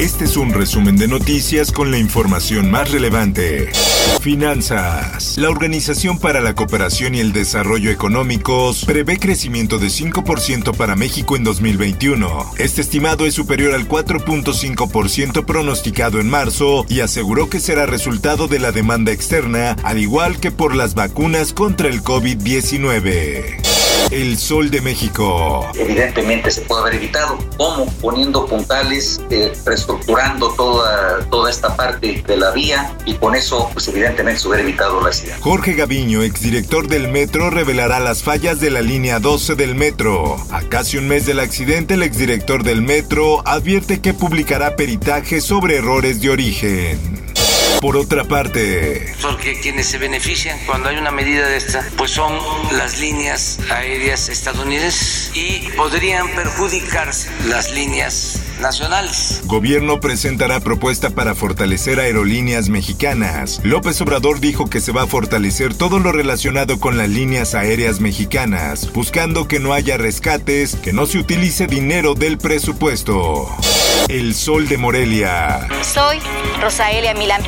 Este es un resumen de noticias con la información más relevante. Finanzas. La Organización para la Cooperación y el Desarrollo Económicos prevé crecimiento de 5% para México en 2021. Este estimado es superior al 4.5% pronosticado en marzo y aseguró que será resultado de la demanda externa, al igual que por las vacunas contra el COVID-19. El Sol de México. evidentemente se puede haber evitado. ¿Cómo? Poniendo puntales, eh, reestructurando toda, toda esta parte de la vía y con eso, pues evidentemente se hubiera evitado la accidente. Jorge Gaviño, exdirector del metro, revelará las fallas de la línea 12 del metro. A casi un mes del accidente, el exdirector del metro advierte que publicará peritaje sobre errores de origen. Por otra parte, porque quienes se benefician cuando hay una medida de esta, pues son las líneas aéreas estadounidenses y podrían perjudicarse las líneas nacionales. Gobierno presentará propuesta para fortalecer aerolíneas mexicanas. López Obrador dijo que se va a fortalecer todo lo relacionado con las líneas aéreas mexicanas, buscando que no haya rescates, que no se utilice dinero del presupuesto. El Sol de Morelia. Soy Rosaelia Milán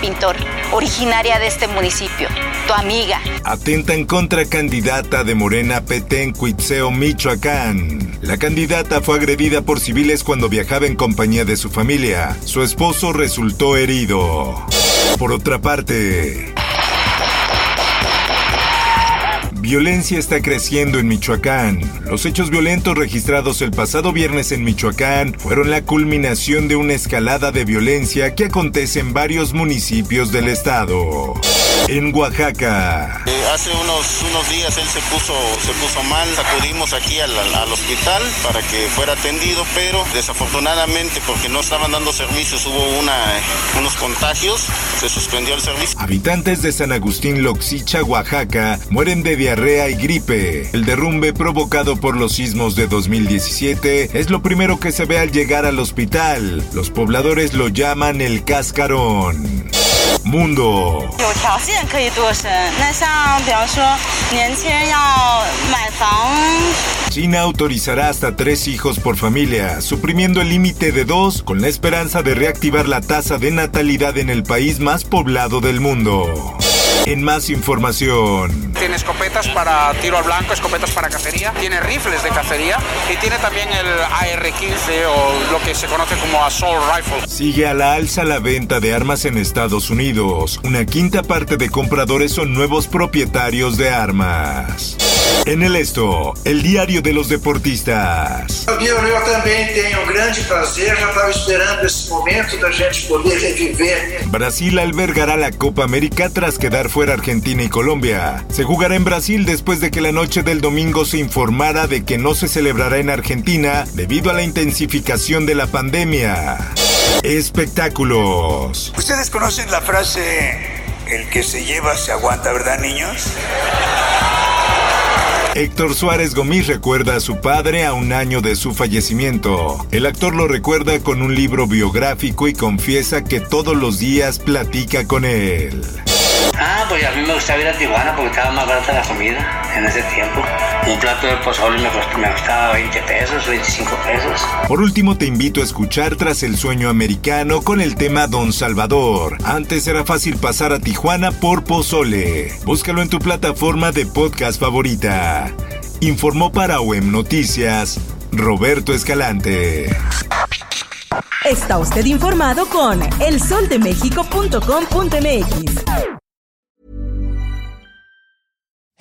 Originaria de este municipio, tu amiga. Atentan contra candidata de Morena PT en Cuitzeo, Michoacán. La candidata fue agredida por civiles cuando viajaba en compañía de su familia. Su esposo resultó herido. Por otra parte, Violencia está creciendo en Michoacán. Los hechos violentos registrados el pasado viernes en Michoacán fueron la culminación de una escalada de violencia que acontece en varios municipios del estado. En Oaxaca, Eh, hace unos, unos días él se puso, se puso mal, acudimos aquí al, al- al hospital para que fuera atendido, pero desafortunadamente porque no estaban dando servicios, hubo una, unos contagios, se suspendió el servicio. habitantes de San Agustín Loxicha, Oaxaca, mueren de diarrea y gripe. El derrumbe provocado por los sismos de 2017 es lo primero que se ve al llegar al hospital. Los pobladores lo llaman el cascarón. Mundo. China autorizará hasta tres hijos por familia, suprimiendo el límite de dos con la esperanza de reactivar la tasa de natalidad en el país más poblado del mundo. En más información, tiene escopetas para tiro al blanco, escopetas para cacería, tiene rifles de cacería y tiene también el AR-15 o lo que se conoce como Assault Rifle. sigue a la alza la venta de armas en Estados Unidos. Una quinta parte de compradores son nuevos propietarios de armas. En el esto, el diario de los deportistas. Eu, eu também tenho um grande prazer, já estava esperando esse momento da gente poder reviver. Brasil albergará la Copa América tras quedar fuera Argentina y Colombia. Se jugará en Brasil después de que la noche del domingo se informara de que no se celebrará en Argentina debido a la intensificación de la pandemia. Espectáculos. Ustedes conocen la frase, el que se lleva se aguanta, ¿verdad, niños? Héctor Suárez Gomis recuerda a su padre a un año de su fallecimiento. El actor lo recuerda con un libro biográfico y confiesa que todos los días platica con él. Ah, pues a mí me gustaba ir a Tijuana porque estaba más barata la comida en ese tiempo. Un plato de pozole me, cost- me costaba 20 pesos, 25 pesos. Por último, te invito a escuchar Tras el Sueño Americano con el tema Don Salvador. Antes era fácil pasar a Tijuana por Pozole. Búscalo en tu plataforma de podcast favorita. Informó para OEM Noticias Roberto Escalante. Está usted informado con elsoldemexico.com.mx.